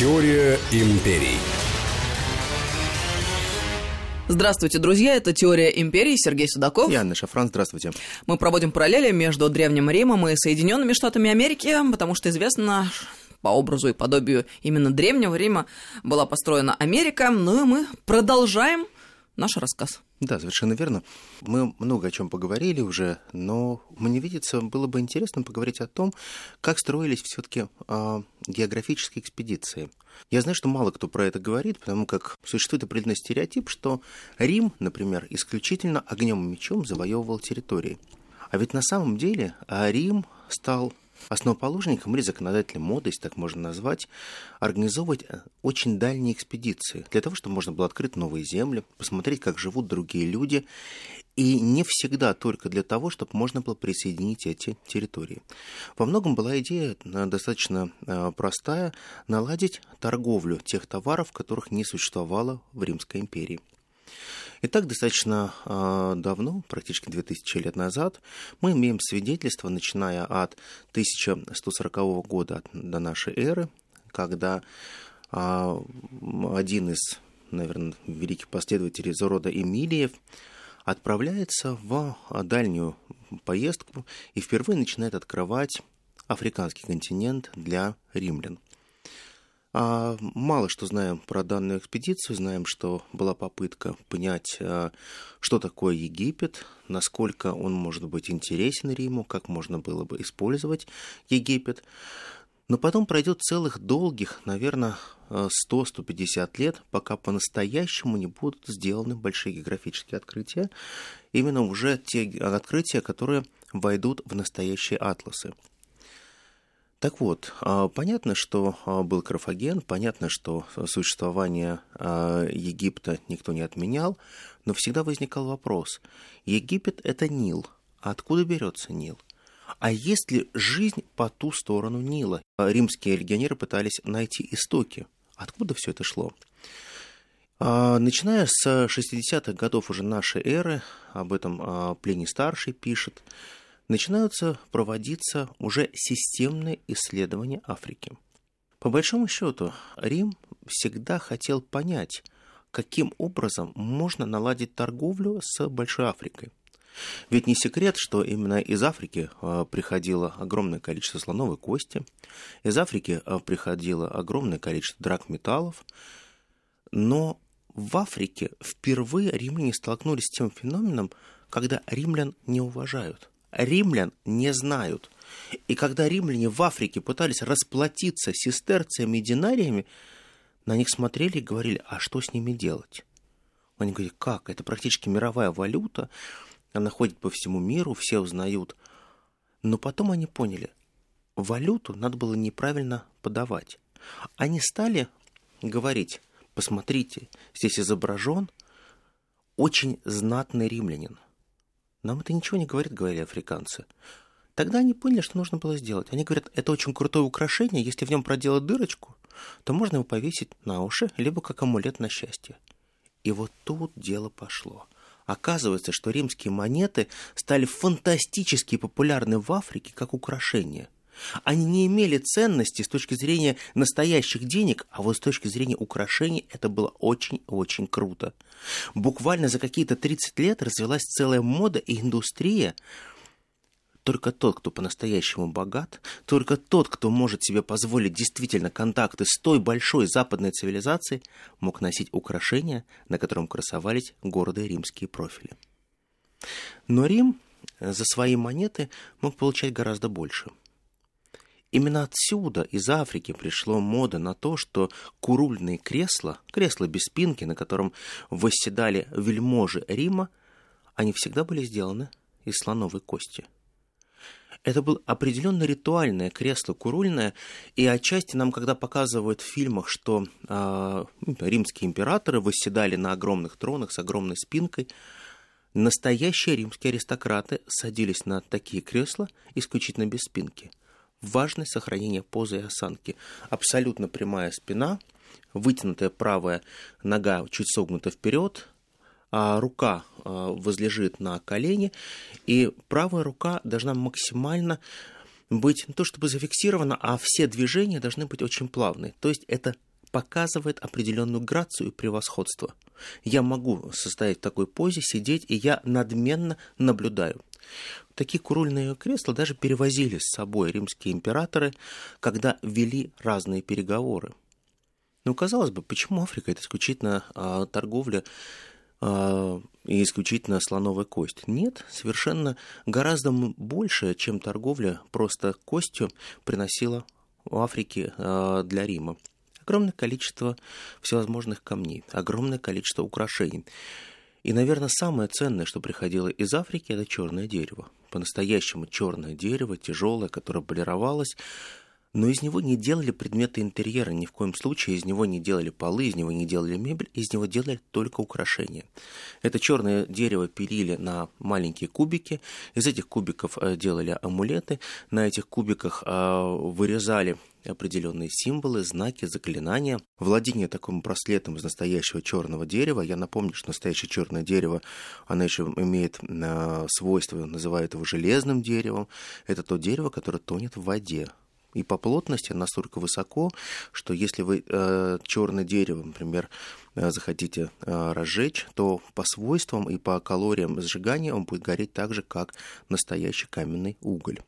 Теория империй. Здравствуйте, друзья, это «Теория империи», Сергей Судаков. И Анна Шафран, здравствуйте. Мы проводим параллели между Древним Римом и Соединенными Штатами Америки, потому что известно, по образу и подобию именно Древнего Рима была построена Америка. Ну и мы продолжаем наш рассказ. Да, совершенно верно. Мы много о чем поговорили уже, но мне видится, было бы интересно поговорить о том, как строились все-таки э, а, географические экспедиции. Я знаю, что мало кто про это говорит, потому как существует определенный стереотип, что Рим, например, исключительно огнем и мечом завоевывал территории. А ведь на самом деле а, Рим стал основоположником или законодателем моды, если так можно назвать, организовывать э, очень дальние экспедиции для того, чтобы можно было открыть новые земли, посмотреть, как живут другие люди, и не всегда только для того, чтобы можно было присоединить эти территории. Во многом была идея э, достаточно э, простая – наладить торговлю тех товаров, которых не существовало в Римской империи. Итак, достаточно э, давно, практически 2000 лет назад, мы имеем свидетельство, начиная от 1140 года до нашей эры, когда э, один из, наверное, великих последователей из Эмилиев отправляется в дальнюю поездку и впервые начинает открывать африканский континент для римлян – а, мало что знаем про данную экспедицию. Знаем, что была попытка понять, а, что такое Египет, насколько он может быть интересен Риму, как можно было бы использовать Египет. Но потом пройдет целых долгих, наверное, 100-150 лет, пока по-настоящему не будут сделаны большие географические открытия. Именно уже те открытия, которые войдут в настоящие атласы. Так вот, а, понятно, что а, был Карфаген, понятно, что существование а, Египта никто не отменял, но всегда возникал вопрос. Египет – это Нил. А откуда берется Нил? А есть ли жизнь по ту сторону Нила? Римские легионеры пытались найти истоки. Откуда все это шло? Начиная с 60-х годов уже нашей эры, об этом Плиний Старший пишет, начинаются проводиться уже системные исследования Африки. По большому счету, Рим всегда хотел понять, каким образом можно наладить торговлю с Большой Африкой. Ведь не секрет, что именно из Африки а, приходило огромное количество слоновой кости, из Африки а, приходило огромное количество драгметаллов, но в Африке впервые римляне столкнулись с тем феноменом, когда римлян не уважают римлян не знают. И когда римляне в Африке пытались расплатиться сестерциями и динариями, на них смотрели и говорили, а что с ними делать? Они говорят, как? Это практически мировая валюта, она ходит по всему миру, все узнают. Но потом они поняли, валюту надо было неправильно подавать. Они стали говорить, посмотрите, здесь изображен очень знатный римлянин – нам это ничего не говорит, говорили африканцы. Тогда они поняли, что нужно было сделать. Они говорят, это очень крутое украшение, если в нем проделать дырочку, то можно его повесить на уши, либо как амулет на счастье. И вот тут дело пошло. Оказывается, что римские монеты стали фантастически популярны в Африке как украшение – они не имели ценности с точки зрения настоящих денег, а вот с точки зрения украшений это было очень-очень круто. Буквально за какие-то 30 лет развилась целая мода и индустрия, только тот, кто по-настоящему богат, только тот, кто может себе позволить действительно контакты с той большой западной цивилизацией, мог носить украшения, на котором красовались гордые римские профили. Но Рим за свои монеты мог получать гораздо больше – Именно отсюда, из Африки, пришло мода на то, что курульные кресла, кресла без спинки, на котором восседали вельможи Рима, они всегда были сделаны из слоновой кости. Это было определенно ритуальное кресло курульное, и отчасти нам, когда показывают в фильмах, что э, римские императоры восседали на огромных тронах с огромной спинкой, настоящие римские аристократы садились на такие кресла исключительно без спинки – важность сохранения позы и осанки. Абсолютно прямая спина, вытянутая правая нога чуть согнута вперед, а рука а, возлежит на колени, и правая рука должна максимально быть не то чтобы зафиксирована, а все движения должны быть очень плавные. То есть это показывает определенную грацию и превосходство. Я могу состоять в такой позе, сидеть, и я надменно наблюдаю. Такие курульные кресла даже перевозили с собой римские императоры, когда вели разные переговоры. Ну, казалось бы, почему Африка это исключительно а, торговля а, и исключительно слоновая кость? Нет, совершенно гораздо больше, чем торговля просто костью приносила в Африке а, для Рима. Огромное количество всевозможных камней, огромное количество украшений. И, наверное, самое ценное, что приходило из Африки, это черное дерево. По-настоящему черное дерево, тяжелое, которое полировалось, но из него не делали предметы интерьера, ни в коем случае из него не делали полы, из него не делали мебель, из него делали только украшения. Это черное дерево пилили на маленькие кубики, из этих кубиков э, делали амулеты, на этих кубиках э, вырезали определенные символы, знаки, заклинания. Владение таким браслетом из настоящего черного дерева. Я напомню, что настоящее черное дерево, оно еще имеет э, свойство, называют его железным деревом. Это то дерево, которое тонет в воде и по плотности настолько высоко, что если вы э, черное дерево, например, э, захотите э, разжечь, то по свойствам и по калориям сжигания он будет гореть так же, как настоящий каменный уголь.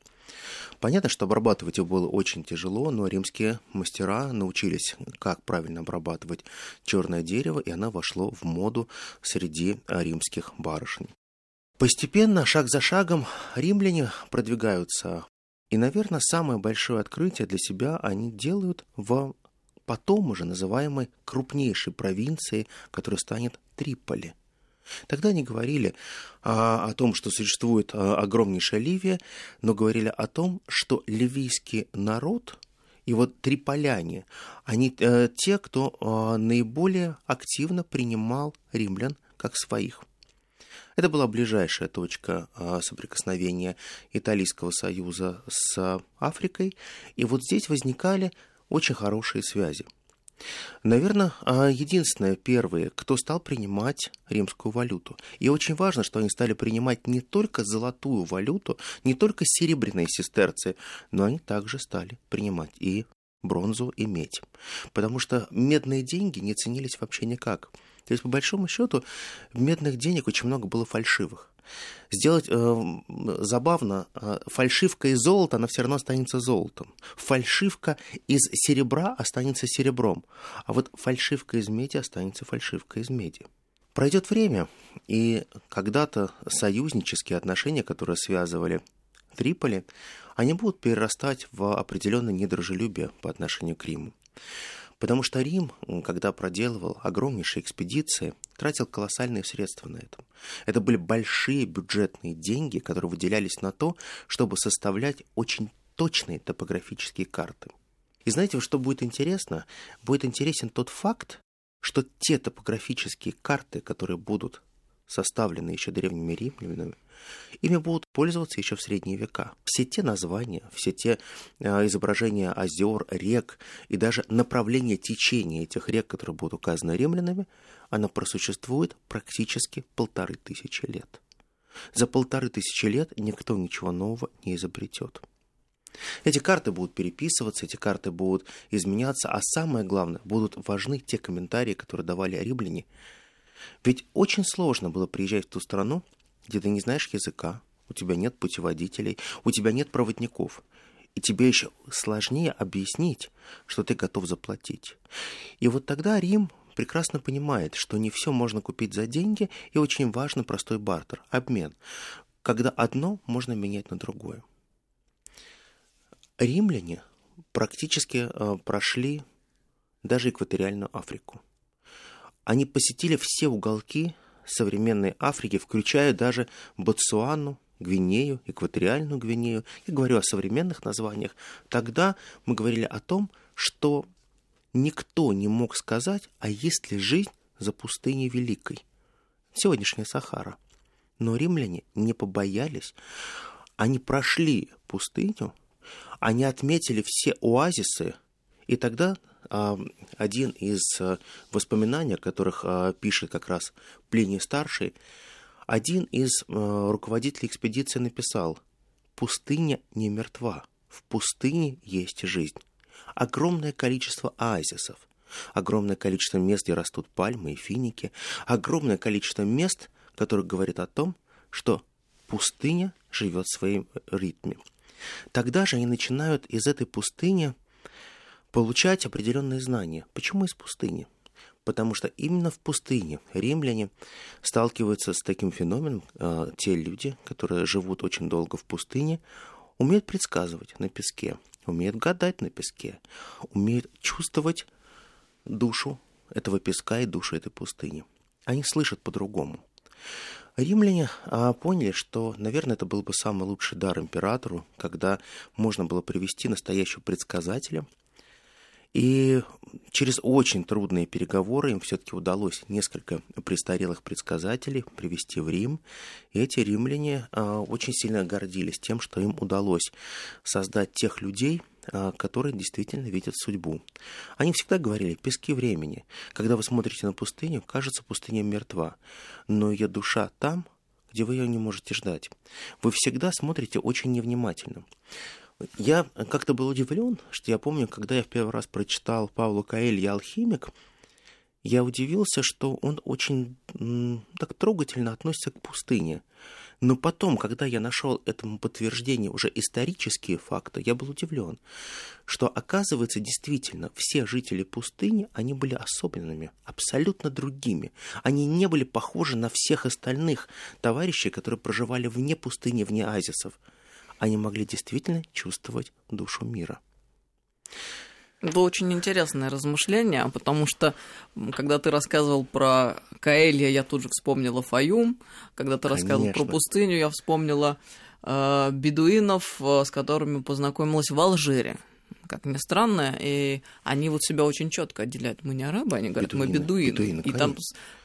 Понятно, что обрабатывать его было очень тяжело, но римские мастера научились, как правильно обрабатывать черное дерево, и оно вошло в моду среди римских барышень. Постепенно, шаг за шагом, римляне продвигаются и, наверное, самое большое открытие для себя они делают в потом уже называемой крупнейшей провинции, которая станет Триполи. Тогда они говорили а, о том, что существует а, огромнейшая Ливия, но говорили о том, что ливийский народ и вот триполяне, они а, те, кто а, наиболее активно принимал римлян как своих. Это была ближайшая точка а, соприкосновения Италийского союза с Африкой, и вот здесь возникали очень хорошие связи. Наверное, а, единственное, первые, кто стал принимать римскую валюту. И очень важно, что они стали принимать не только золотую валюту, не только серебряные сестерцы, но они также стали принимать и бронзу, и медь. Потому что медные деньги не ценились вообще никак. То есть, по большому счету, медных денег очень много было фальшивых. Сделать э, забавно, э, фальшивка из золота, она все равно останется золотом. Фальшивка из серебра останется серебром. А вот фальшивка из меди останется фальшивкой из меди. Пройдет время, и когда-то союзнические отношения, которые связывали Триполи, они будут перерастать в определенное недружелюбие по отношению к Риму. Потому что Рим, когда проделывал огромнейшие экспедиции, тратил колоссальные средства на это. Это были большие бюджетные деньги, которые выделялись на то, чтобы составлять очень точные топографические карты. И знаете, что будет интересно? Будет интересен тот факт, что те топографические карты, которые будут составлены еще древними римлянами, ими будут пользоваться еще в средние века. Все те названия, все те э, изображения озер, рек и даже направление течения этих рек, которые будут указаны римлянами, она просуществует практически полторы тысячи лет. За полторы тысячи лет никто ничего нового не изобретет. Эти карты будут переписываться, эти карты будут изменяться, а самое главное, будут важны те комментарии, которые давали римляне ведь очень сложно было приезжать в ту страну, где ты не знаешь языка, у тебя нет путеводителей, у тебя нет проводников. И тебе еще сложнее объяснить, что ты готов заплатить. И вот тогда Рим прекрасно понимает, что не все можно купить за деньги, и очень важен простой бартер, обмен, когда одно можно менять на другое. Римляне практически э, прошли даже экваториальную Африку. Они посетили все уголки современной Африки, включая даже Ботсуану, Гвинею, экваториальную Гвинею. Я говорю о современных названиях. Тогда мы говорили о том, что никто не мог сказать, а есть ли жизнь за пустыней Великой. Сегодняшняя Сахара. Но римляне не побоялись. Они прошли пустыню, они отметили все оазисы, и тогда один из э, воспоминаний, о которых э, пишет как раз Плиний Старший, один из э, руководителей экспедиции написал «Пустыня не мертва, в пустыне есть жизнь. Огромное количество оазисов. огромное количество мест, где растут пальмы и финики, огромное количество мест, которые говорят о том, что пустыня живет в своем ритме. Тогда же они начинают из этой пустыни получать определенные знания. Почему из пустыни? Потому что именно в пустыне римляне сталкиваются с таким феноменом, э, те люди, которые живут очень долго в пустыне, умеют предсказывать на песке, умеют гадать на песке, умеют чувствовать душу этого песка и душу этой пустыни. Они слышат по-другому. Римляне а, поняли, что, наверное, это был бы самый лучший дар императору, когда можно было привести настоящего предсказателя – и через очень трудные переговоры им все-таки удалось несколько престарелых предсказателей привести в Рим. И эти римляне а, очень сильно гордились тем, что им удалось создать тех людей, а, которые действительно видят судьбу. Они всегда говорили «пески времени». Когда вы смотрите на пустыню, кажется, пустыня мертва, но ее душа там, где вы ее не можете ждать. Вы всегда смотрите очень невнимательно. Я как-то был удивлен, что я помню, когда я в первый раз прочитал Павла Каэлья «Алхимик», я удивился, что он очень так трогательно относится к пустыне. Но потом, когда я нашел этому подтверждение уже исторические факты, я был удивлен, что оказывается действительно все жители пустыни, они были особенными, абсолютно другими. Они не были похожи на всех остальных товарищей, которые проживали вне пустыни, вне азисов они могли действительно чувствовать душу мира. Это очень интересное размышление, потому что, когда ты рассказывал про Каэлья, я тут же вспомнила Фаюм. Когда ты Конечно. рассказывал про пустыню, я вспомнила э, бедуинов, э, с которыми познакомилась в Алжире как ни странно, и они вот себя очень четко отделяют. Мы не арабы, они говорят, бедуины, мы бедуины. бедуины и там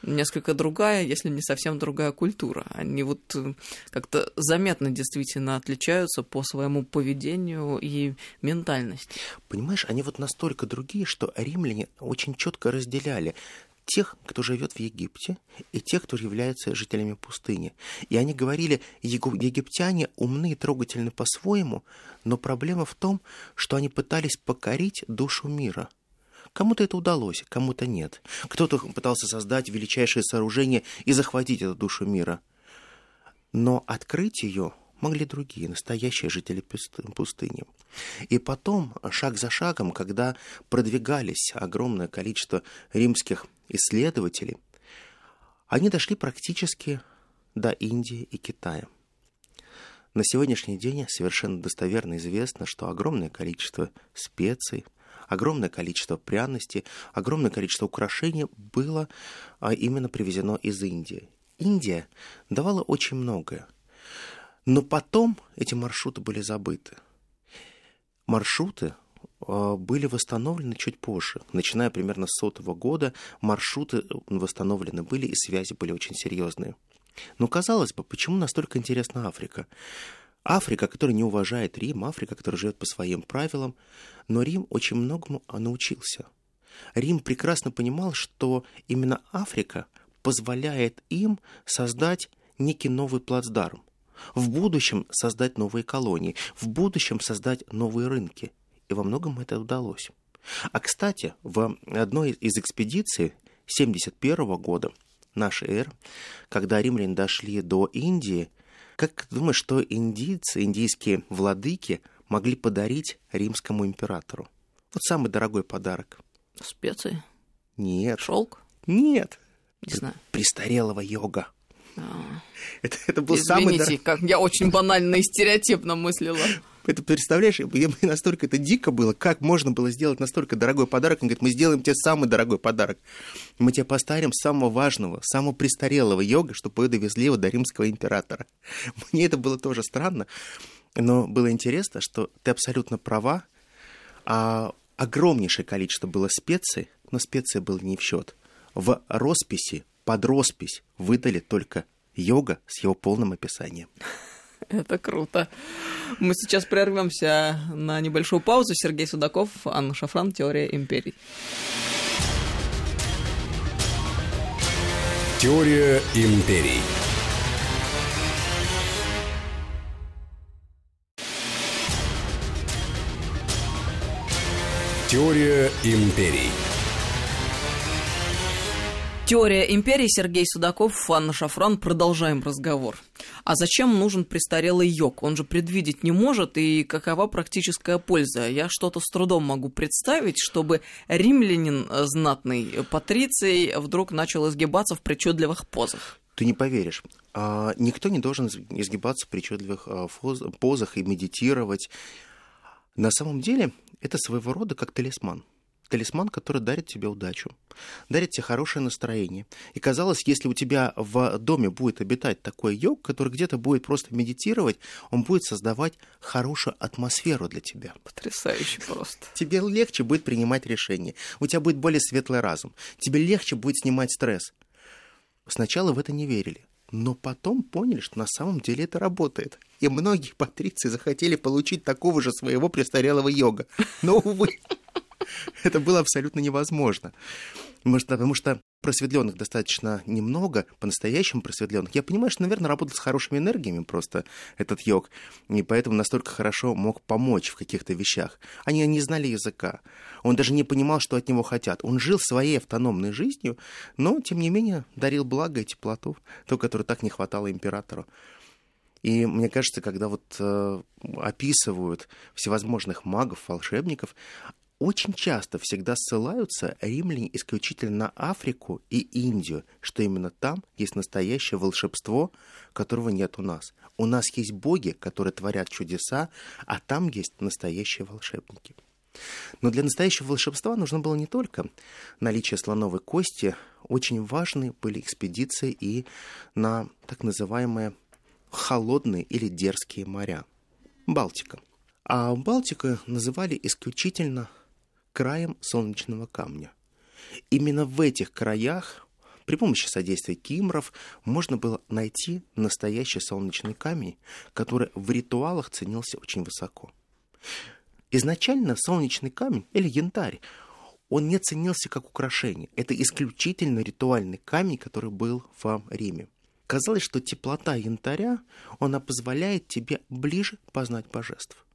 несколько другая, если не совсем другая культура. Они вот э, как-то заметно действительно отличаются по своему поведению и ментальности. Понимаешь, они вот настолько другие, что римляне очень четко разделяли тех, кто живет в Египте, и тех, кто является жителями пустыни. И они говорили, египтяне умны и трогательны по-своему, но проблема в том, что они пытались покорить душу мира. Кому-то это удалось, кому-то нет. Кто-то пытался создать величайшее сооружение и захватить эту душу мира. Но открыть ее могли другие, настоящие жители пустыни. И потом, шаг за шагом, когда продвигались огромное количество римских исследователей, они дошли практически до Индии и Китая. На сегодняшний день совершенно достоверно известно, что огромное количество специй, огромное количество пряностей, огромное количество украшений было а, именно привезено из Индии. Индия давала очень многое. Но потом эти маршруты были забыты. Маршруты а, были восстановлены чуть позже. Начиная примерно с сотого года маршруты восстановлены были, и связи были очень серьезные. Но казалось бы, почему настолько интересна Африка? Африка, которая не уважает Рим, Африка, которая живет по своим правилам, но Рим очень многому научился. Рим прекрасно понимал, что именно Африка позволяет им создать некий новый плацдарм, в будущем создать новые колонии, в будущем создать новые рынки. И во многом это удалось. А, кстати, в одной из экспедиций 71 года нашей эры, когда римляне дошли до Индии, как ты думаешь, что индийцы, индийские владыки могли подарить римскому императору? Вот самый дорогой подарок. Специи? Нет. Шелк? Нет. Не знаю. Престарелого йога. Это, это был Извините, самый... как я очень банально и стереотипно мыслила. Это представляешь, мне настолько это дико было, как можно было сделать настолько дорогой подарок. Он говорит, мы сделаем тебе самый дорогой подарок. Мы тебе поставим самого важного, самого престарелого йога, чтобы вы довезли его до римского императора. Мне это было тоже странно, но было интересно, что ты абсолютно права. А огромнейшее количество было специй, но специи было не в счет. В росписи, под роспись выдали только йога с его полным описанием. Это круто. Мы сейчас прервемся на небольшую паузу. Сергей Судаков, Анна Шафран, «Теория империй». Теория империй. Теория империй. Теория империи Сергей Судаков, Анна Шафран. Продолжаем разговор. А зачем нужен престарелый йог? Он же предвидеть не может, и какова практическая польза? Я что-то с трудом могу представить, чтобы римлянин знатный патриций вдруг начал изгибаться в причудливых позах. Ты не поверишь, а, никто не должен изгибаться в причудливых а, позах и медитировать. На самом деле это своего рода как талисман – талисман, который дарит тебе удачу, дарит тебе хорошее настроение. И казалось, если у тебя в доме будет обитать такой йог, который где-то будет просто медитировать, он будет создавать хорошую атмосферу для тебя. Потрясающе просто. Тебе легче будет принимать решения, у тебя будет более светлый разум, тебе легче будет снимать стресс. Сначала в это не верили, но потом поняли, что на самом деле это работает. И многие патриции захотели получить такого же своего престарелого йога. Но, увы, это было абсолютно невозможно. Может, потому что просветленных достаточно немного, по-настоящему просветленных. Я понимаю, что, наверное, работал с хорошими энергиями просто этот йог, и поэтому настолько хорошо мог помочь в каких-то вещах. Они не знали языка. Он даже не понимал, что от него хотят. Он жил своей автономной жизнью, но, тем не менее, дарил благо и теплоту, то, которое так не хватало императору. И мне кажется, когда вот э, описывают всевозможных магов, волшебников, очень часто всегда ссылаются римляне исключительно на Африку и Индию, что именно там есть настоящее волшебство, которого нет у нас. У нас есть боги, которые творят чудеса, а там есть настоящие волшебники. Но для настоящего волшебства нужно было не только наличие слоновой кости, очень важны были экспедиции и на так называемые холодные или дерзкие моря. Балтика. А Балтика называли исключительно краем солнечного камня. Именно в этих краях при помощи содействия кимров можно было найти настоящий солнечный камень, который в ритуалах ценился очень высоко. Изначально солнечный камень или янтарь, он не ценился как украшение. Это исключительно ритуальный камень, который был в Риме. Казалось, что теплота янтаря, она позволяет тебе ближе познать божеств.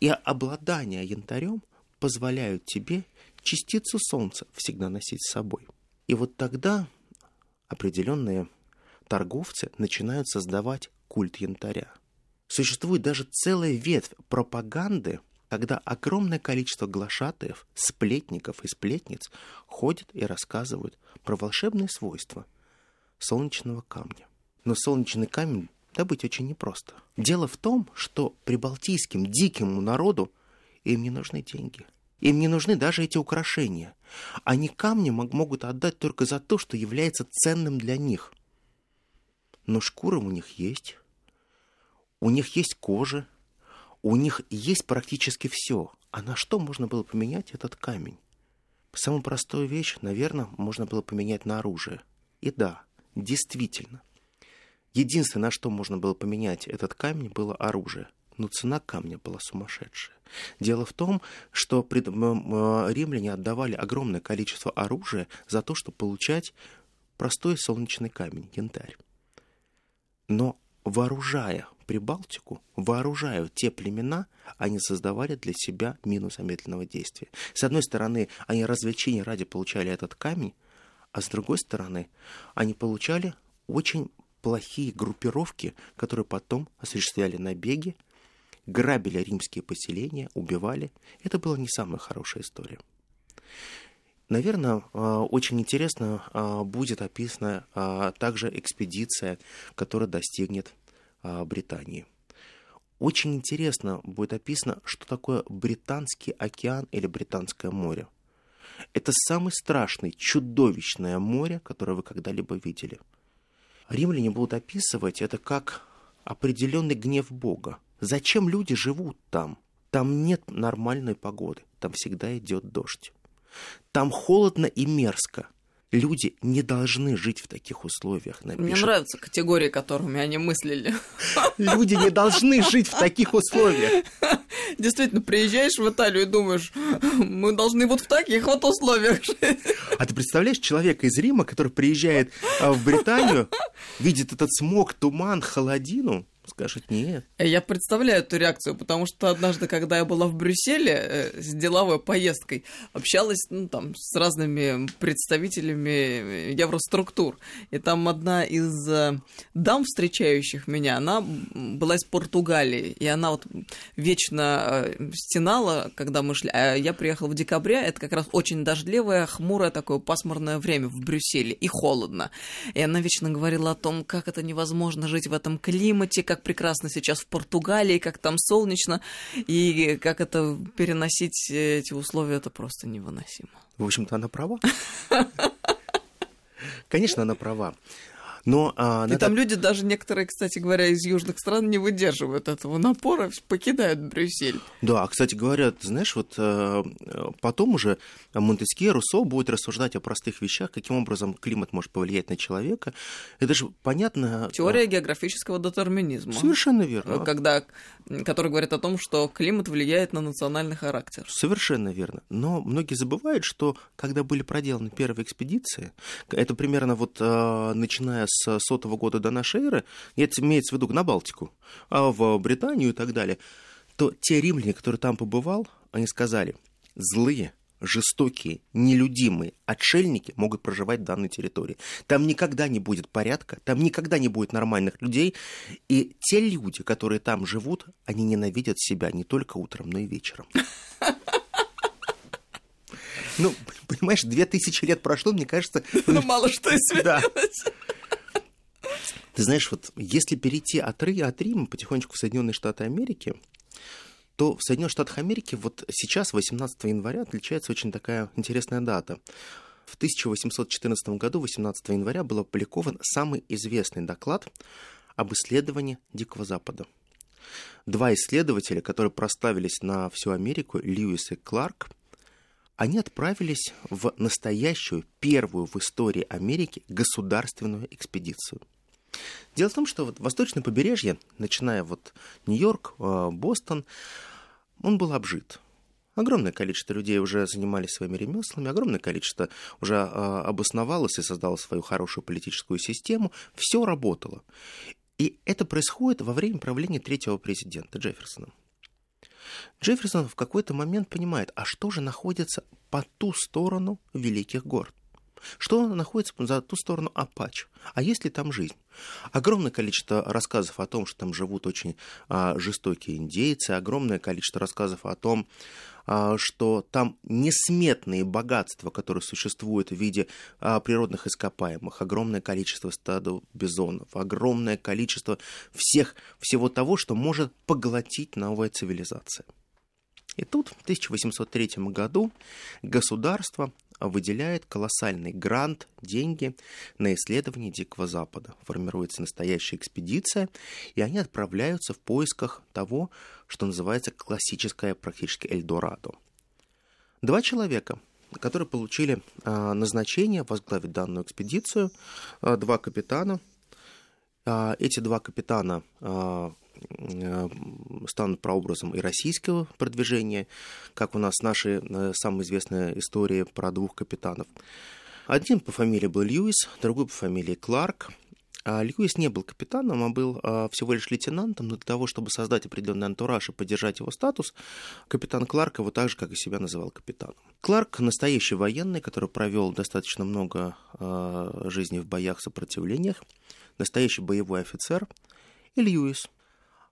И обладание янтарем позволяют тебе частицу Солнца всегда носить с собой. И вот тогда определенные торговцы начинают создавать культ янтаря. Существует даже целая ветвь пропаганды, когда огромное количество глашатаев, сплетников и сплетниц ходят и рассказывают про волшебные свойства солнечного камня. Но солнечный камень добыть очень непросто. Дело в том, что прибалтийским дикому народу им не нужны деньги. Им не нужны даже эти украшения. Они камни могут отдать только за то, что является ценным для них. Но шкура у них есть. У них есть кожа. У них есть практически все. А на что можно было поменять этот камень? Самую простую вещь, наверное, можно было поменять на оружие. И да, действительно. Единственное, на что можно было поменять этот камень, было оружие – но цена камня была сумасшедшая. Дело в том, что пред... римляне отдавали огромное количество оружия за то, чтобы получать простой солнечный камень, янтарь. Но вооружая Прибалтику, вооружая те племена, они создавали для себя мину замедленного действия. С одной стороны, они развлечения ради получали этот камень, а с другой стороны, они получали очень плохие группировки, которые потом осуществляли набеги, грабили римские поселения, убивали. Это была не самая хорошая история. Наверное, а, очень интересно а, будет описана а, также экспедиция, которая достигнет Британии. Очень интересно будет описано, что такое Британский океан или Британское море. Это самое страшное, чудовищное море, которое вы когда-либо видели. Римляне будут описывать это как определенный гнев Бога. Зачем люди живут там? Там нет нормальной погоды, там всегда идет дождь. Там холодно и мерзко. Люди не должны жить в таких условиях. Напишет. Мне нравятся категории, которыми они мыслили. Люди не должны жить в таких условиях. Действительно, приезжаешь в Италию и думаешь, мы должны вот в таких вот условиях жить. А ты представляешь человека из Рима, который приезжает а, в Британию, видит этот смог, туман, холодину, скажет нет. Я представляю эту реакцию, потому что однажды, когда я была в Брюсселе э, с деловой поездкой, общалась ну, там, с разными представителями евроструктур. И там одна из э, дам, встречающих меня, она была из Португалии. И она вот вечно э, стенала, когда мы шли. А я приехала в декабре, это как раз очень дождливое, хмурое такое пасмурное время в Брюсселе. И холодно. И она вечно говорила о том, как это невозможно жить в этом климате, как прекрасно сейчас в Португалии, как там солнечно, и как это переносить эти условия, это просто невыносимо. В общем-то, она права. Конечно, она права. Но, а, и надо... там люди, даже некоторые, кстати говоря, из южных стран не выдерживают этого напора, покидают Брюссель. Да, кстати говоря, ты знаешь, вот э, потом уже Монтескье, Руссо будет рассуждать о простых вещах, каким образом климат может повлиять на человека. Это же понятно... Теория географического детерминизма. Совершенно верно. Когда, который говорит о том, что климат влияет на национальный характер. Совершенно верно. Но многие забывают, что когда были проделаны первые экспедиции, это примерно вот э, начиная с сотого года до нашей эры, это имеется в виду на Балтику, а в Британию и так далее, то те римляне, которые там побывал, они сказали, злые, жестокие, нелюдимые отшельники могут проживать в данной территории. Там никогда не будет порядка, там никогда не будет нормальных людей. И те люди, которые там живут, они ненавидят себя не только утром, но и вечером. Ну, понимаешь, две тысячи лет прошло, мне кажется... Ну, мало что изменилось. Ты знаешь, вот если перейти от, Ры, от Рима потихонечку в Соединенные Штаты Америки, то в Соединенных Штатах Америки вот сейчас, 18 января, отличается очень такая интересная дата. В 1814 году, 18 января, был опубликован самый известный доклад об исследовании Дикого Запада. Два исследователя, которые проставились на всю Америку, Льюис и Кларк, они отправились в настоящую, первую в истории Америки государственную экспедицию – Дело в том, что вот восточное побережье, начиная вот Нью-Йорк, э, Бостон, он был обжит. Огромное количество людей уже занимались своими ремеслами, огромное количество уже э, обосновалось и создало свою хорошую политическую систему. Все работало. И это происходит во время правления третьего президента Джефферсона. Джефферсон в какой-то момент понимает, а что же находится по ту сторону великих гор? Что находится за ту сторону Апач? А есть ли там жизнь? Огромное количество рассказов о том, что там живут очень а, жестокие индейцы, огромное количество рассказов о том, а, что там несметные богатства, которые существуют в виде а, природных ископаемых, огромное количество стадов бизонов, огромное количество всех, всего того, что может поглотить новая цивилизация. И тут в 1803 году государство выделяет колоссальный грант, деньги на исследование Дикого Запада. Формируется настоящая экспедиция, и они отправляются в поисках того, что называется классическое практически Эльдорадо. Два человека, которые получили а, назначение возглавить данную экспедицию, а, два капитана. А, эти два капитана станут прообразом и российского продвижения, как у нас наши э, самая известная история про двух капитанов. Один по фамилии был Льюис, другой по фамилии Кларк. А Льюис не был капитаном, а был а, всего лишь лейтенантом, но для того, чтобы создать определенный антураж и поддержать его статус, капитан Кларк его так же, как и себя, называл капитаном. Кларк – настоящий военный, который провел достаточно много а, жизни в боях, сопротивлениях, настоящий боевой офицер, и Льюис –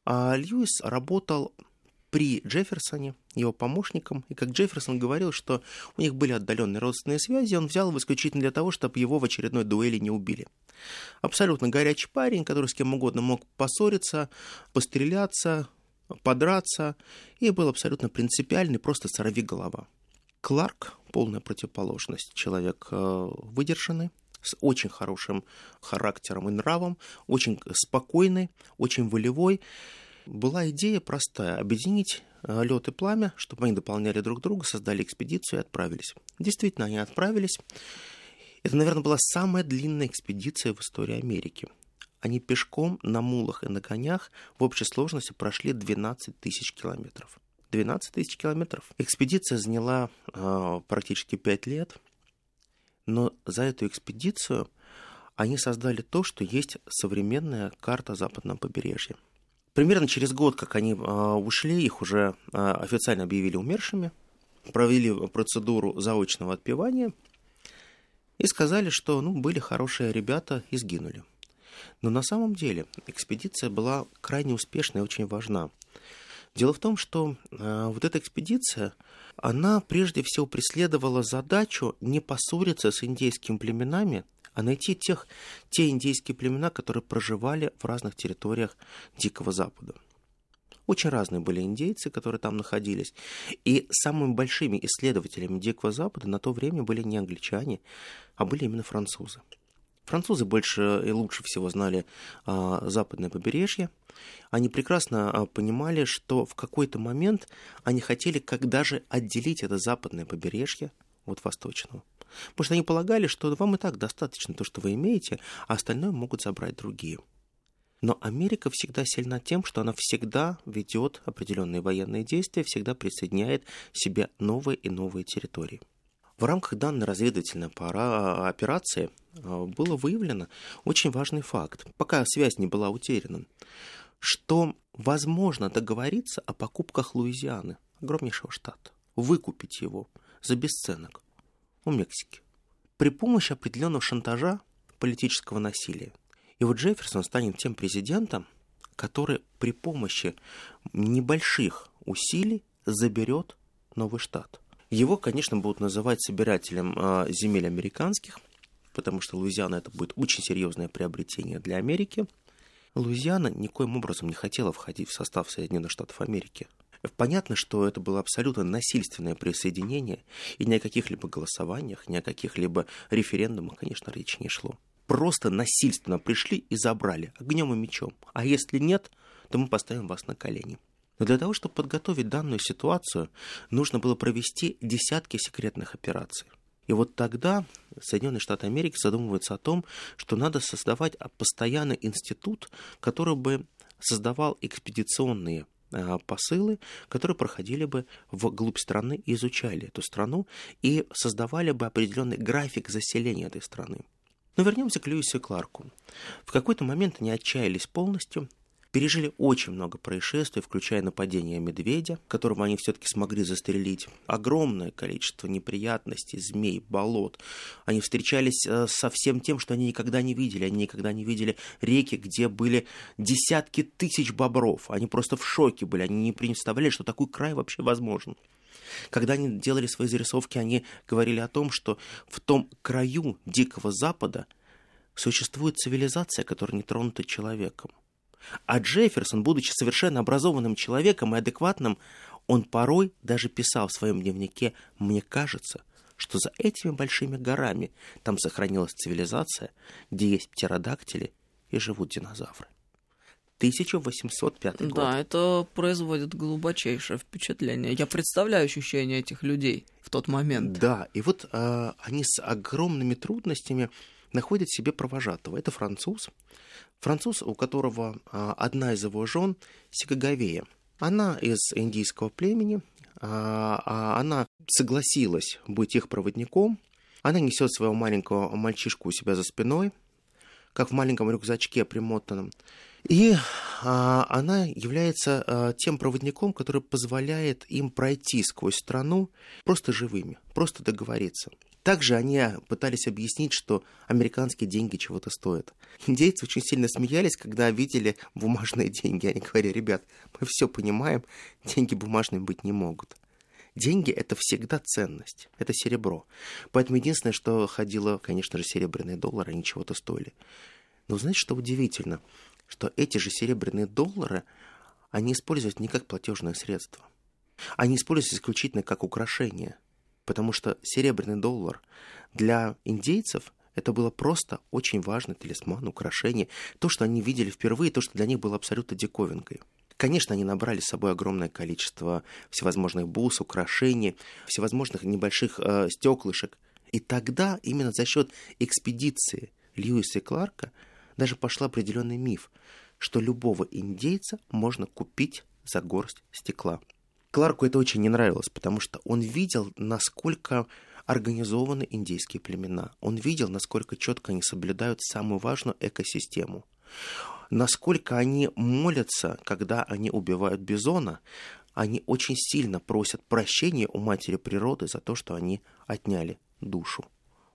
а Льюис работал при Джефферсоне, его помощником, и как Джефферсон говорил, что у них были отдаленные родственные связи, он взял его исключительно для того, чтобы его в очередной дуэли не убили. Абсолютно горячий парень, который с кем угодно мог поссориться, постреляться, подраться, и был абсолютно принципиальный, просто сорви голова. Кларк, полная противоположность, человек э, выдержанный, с очень хорошим характером и нравом, очень спокойный, очень волевой. Была идея простая – объединить э, лед и пламя, чтобы они дополняли друг друга, создали экспедицию и отправились. Действительно, они отправились. Это, наверное, была самая длинная экспедиция в истории Америки. Они пешком, на мулах и на конях в общей сложности прошли 12 тысяч километров. 12 тысяч километров. Экспедиция заняла э, практически 5 лет – но за эту экспедицию они создали то, что есть современная карта западного побережья. Примерно через год, как они а, ушли, их уже а, официально объявили умершими, провели процедуру заочного отпевания и сказали, что ну, были хорошие ребята и сгинули. Но на самом деле экспедиция была крайне успешна и очень важна. Дело в том, что э, вот эта экспедиция, она прежде всего преследовала задачу не поссориться с индейскими племенами, а найти тех, те индейские племена, которые проживали в разных территориях Дикого Запада. Очень разные были индейцы, которые там находились. И самыми большими исследователями Дикого Запада на то время были не англичане, а были именно французы. Французы больше и лучше всего знали а, западное побережье. Они прекрасно а, понимали, что в какой-то момент они хотели когда же отделить это западное побережье от восточного. Потому что они полагали, что вам и так достаточно то, что вы имеете, а остальное могут забрать другие. Но Америка всегда сильна тем, что она всегда ведет определенные военные действия, всегда присоединяет себе новые и новые территории. В рамках данной разведывательной операции а, было выявлено очень важный факт, пока связь не была утеряна, что возможно договориться о покупках Луизианы, огромнейшего штата, выкупить его за бесценок у Мексики при помощи определенного шантажа политического насилия. И вот Джефферсон станет тем президентом, который при помощи небольших усилий заберет новый штат. Его, конечно, будут называть собирателем э, земель американских, потому что Луизиана это будет очень серьезное приобретение для Америки. Луизиана никоим образом не хотела входить в состав Соединенных Штатов Америки. Понятно, что это было абсолютно насильственное присоединение, и ни о каких-либо голосованиях, ни о каких-либо референдумах, конечно, речи не шло просто насильственно пришли и забрали огнем и мечом. А если нет, то мы поставим вас на колени. Но для того, чтобы подготовить данную ситуацию, нужно было провести десятки секретных операций. И вот тогда Соединенные Штаты Америки задумываются о том, что надо создавать постоянный институт, который бы создавал экспедиционные а, посылы, которые проходили бы в глубь страны и изучали эту страну и создавали бы определенный график заселения этой страны. Но вернемся к Льюису и Кларку. В какой-то момент они отчаялись полностью, пережили очень много происшествий, включая нападение медведя, которого они все-таки смогли застрелить, огромное количество неприятностей, змей, болот. Они встречались э, со всем тем, что они никогда не видели. Они никогда не видели реки, где были десятки тысяч бобров. Они просто в шоке были, они не представляли, что такой край вообще возможен. Когда они делали свои зарисовки, они говорили о том, что в том краю Дикого Запада существует цивилизация, которая не тронута человеком. А Джефферсон, будучи совершенно образованным человеком и адекватным, он порой даже писал в своем дневнике «Мне кажется, что за этими большими горами там сохранилась цивилизация, где есть птеродактили и живут динозавры». 1805 год. Да, это производит глубочайшее впечатление. Я представляю ощущения этих людей в тот момент. Да, и вот э, они с огромными трудностями находят себе провожатого. Это француз. Француз, у которого э, одна из его жен Сикагавея. Она из индийского племени, а она согласилась быть их проводником. Она несет своего маленького мальчишку у себя за спиной, как в маленьком рюкзачке примотанном. И а, она является а, тем проводником, который позволяет им пройти сквозь страну просто живыми, просто договориться. Также они пытались объяснить, что американские деньги чего-то стоят. Индейцы очень сильно смеялись, когда видели бумажные деньги. Они говорили, ребят, мы все понимаем, деньги бумажные быть не могут. Деньги – это всегда ценность, это серебро. Поэтому единственное, что ходило, конечно же, серебряные доллары, они чего-то стоили. Но знаете, что удивительно? Что эти же серебряные доллары, они используются не как платежное средство. Они используются исключительно как украшение. Потому что серебряный доллар для индейцев это было просто очень важный талисман, украшение, то, что они видели впервые, то, что для них было абсолютно диковинкой. Конечно, они набрали с собой огромное количество всевозможных бус, украшений, всевозможных небольших э, стеклышек. И тогда именно за счет экспедиции Льюиса и Кларка даже пошел определенный миф, что любого индейца можно купить за горсть стекла. Кларку это очень не нравилось, потому что он видел, насколько организованы индейские племена. Он видел, насколько четко они соблюдают самую важную экосистему. насколько они молятся, когда они убивают бизона, они очень сильно просят прощения у матери природы за то, что они отняли душу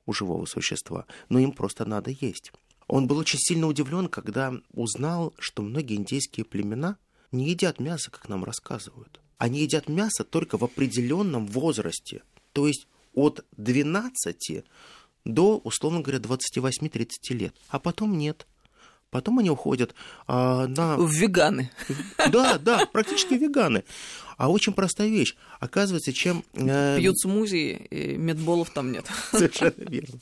у живого существа. Но им просто надо есть. Он был очень сильно удивлен, когда узнал, что многие индейские племена не едят мясо, как нам рассказывают. Они едят мясо только в определенном возрасте. То есть от 12 до, условно говоря, 28-30 лет. А потом нет. Потом они уходят а, на... В веганы. Да, да, практически веганы. А очень простая вещь. Оказывается, чем... Э... Пьют смузи, и медболов там нет. Совершенно верно.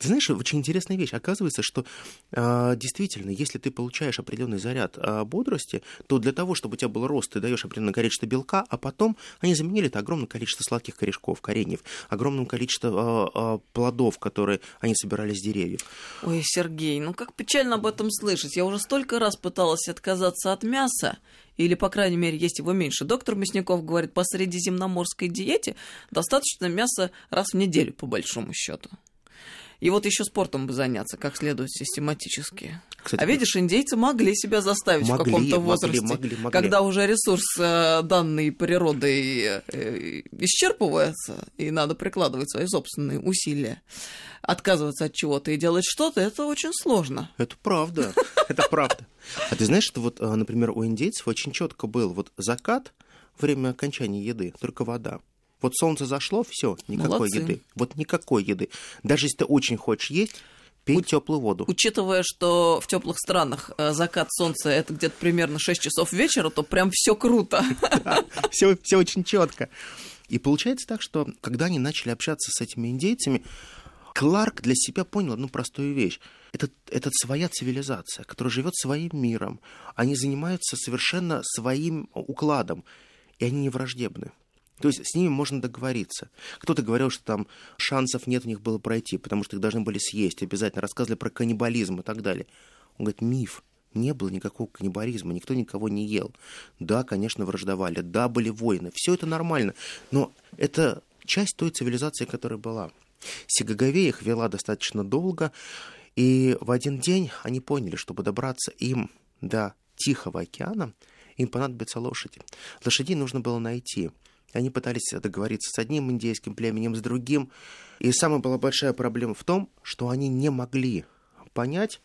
Ты знаешь, очень интересная вещь. Оказывается, что э, действительно, если ты получаешь определенный заряд э, бодрости, то для того, чтобы у тебя был рост, ты даешь определенное количество белка, а потом они заменили это огромное количество сладких корешков, кореньев, огромное количество э, э, плодов, которые они собирали с деревьев. Ой, Сергей, ну как печально об этом слышать. Я уже столько раз пыталась отказаться от мяса, или, по крайней мере, есть его меньше. Доктор Мясников говорит, по средиземноморской диете достаточно мяса раз в неделю, по большому счету. И вот еще спортом бы заняться, как следует систематически. Кстати, а видишь, индейцы могли себя заставить могли, в каком-то возрасте, могли, могли, могли. когда уже ресурс э, данной природой э, исчерпывается, и надо прикладывать свои собственные усилия. Отказываться от чего-то и делать что-то, это очень сложно. Это правда, это правда. А ты знаешь, что вот, э, например, у индейцев очень четко был вот закат, время окончания еды, только вода. Вот солнце зашло, все, никакой Молодцы. еды. Вот никакой еды. Даже если ты очень хочешь есть, пей У... теплую воду. Учитывая, что в теплых странах э, закат солнца это где-то примерно 6 часов вечера, то прям все круто. Все, все очень четко. И получается так, что когда они начали общаться с этими индейцами, Кларк для себя понял одну простую вещь. Это, это своя цивилизация, которая живет своим миром. Они занимаются совершенно своим укладом, и они не враждебны. То есть с ними можно договориться. Кто-то говорил, что там шансов нет у них было пройти, потому что их должны были съесть, обязательно рассказывали про каннибализм и так далее. Он говорит, миф. Не было никакого каннибализма, никто никого не ел. Да, конечно, враждовали, да, были войны, все это нормально, но это часть той цивилизации, которая была. Сигаговея их вела достаточно долго, и в один день они поняли, чтобы добраться им до Тихого океана, им понадобятся лошади. Лошадей нужно было найти. Они пытались договориться с одним индейским племенем, с другим. И самая была большая проблема в том, что они не могли понять,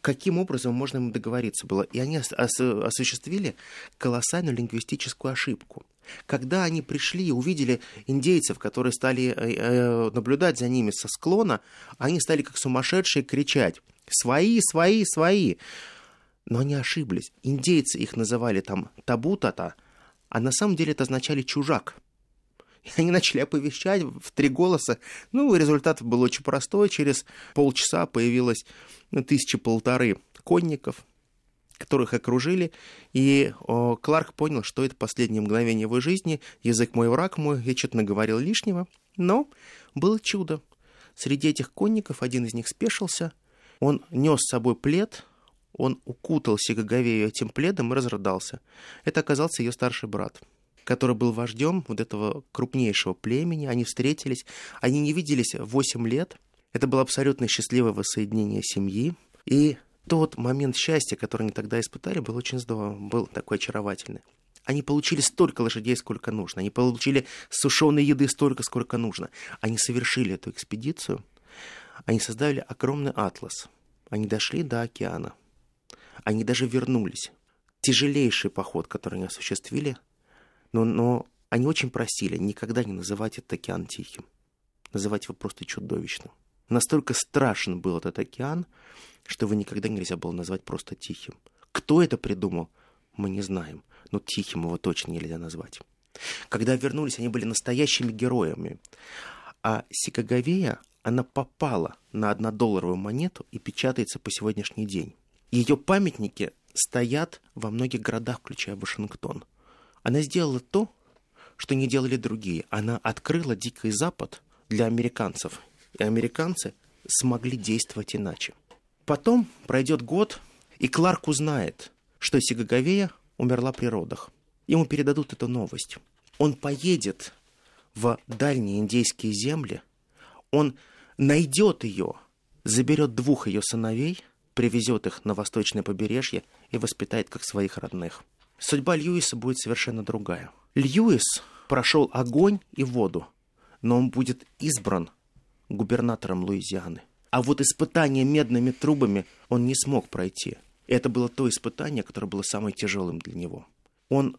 каким образом можно им договориться было. И они ос- осуществили колоссальную лингвистическую ошибку. Когда они пришли и увидели индейцев, которые стали э, э, наблюдать за ними со склона, они стали как сумасшедшие кричать «Свои, свои, свои!» Но они ошиблись. Индейцы их называли там табутата – а на самом деле это означали «чужак». И они начали оповещать в три голоса. Ну, результат был очень простой. Через полчаса появилось ну, тысячи полторы конников, которых окружили, и о, Кларк понял, что это последнее мгновение его жизни, язык мой, враг мой, я что-то наговорил лишнего, но было чудо. Среди этих конников один из них спешился, он нес с собой плед, он укутал Сигаговею этим пледом и разрыдался. Это оказался ее старший брат, который был вождем вот этого крупнейшего племени. Они встретились, они не виделись 8 лет. Это было абсолютно счастливое воссоединение семьи. И тот момент счастья, который они тогда испытали, был очень здорово, был такой очаровательный. Они получили столько лошадей, сколько нужно. Они получили сушеной еды столько, сколько нужно. Они совершили эту экспедицию. Они создали огромный атлас. Они дошли до океана. Они даже вернулись. Тяжелейший поход, который они осуществили, но, но они очень просили никогда не называть этот океан тихим. Называть его просто чудовищным. Настолько страшен был этот океан, что его никогда нельзя было назвать просто тихим. Кто это придумал, мы не знаем, но тихим его точно нельзя назвать. Когда вернулись, они были настоящими героями. А Сикаговея, она попала на однодолларовую монету и печатается по сегодняшний день. Ее памятники стоят во многих городах, включая Вашингтон. Она сделала то, что не делали другие. Она открыла Дикий Запад для американцев. И американцы смогли действовать иначе. Потом пройдет год, и Кларк узнает, что Сигаговея умерла при родах. Ему передадут эту новость. Он поедет в дальние индейские земли, он найдет ее, заберет двух ее сыновей – привезет их на восточное побережье и воспитает как своих родных. Судьба Льюиса будет совершенно другая. Льюис прошел огонь и воду, но он будет избран губернатором Луизианы. А вот испытание медными трубами он не смог пройти. Это было то испытание, которое было самым тяжелым для него. Он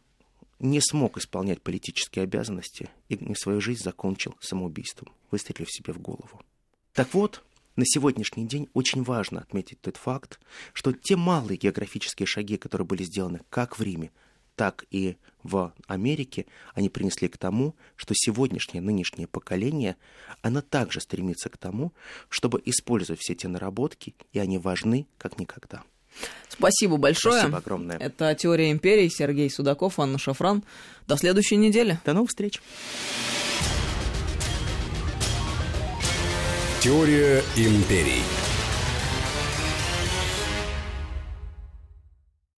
не смог исполнять политические обязанности и свою жизнь закончил самоубийством, выстрелив себе в голову. Так вот, на сегодняшний день очень важно отметить тот факт, что те малые географические шаги, которые были сделаны как в Риме, так и в Америке, они принесли к тому, что сегодняшнее, нынешнее поколение, оно также стремится к тому, чтобы использовать все те наработки, и они важны как никогда. Спасибо большое. Спасибо огромное. Это «Теория империи». Сергей Судаков, Анна Шафран. До следующей недели. До новых встреч. Теория империй.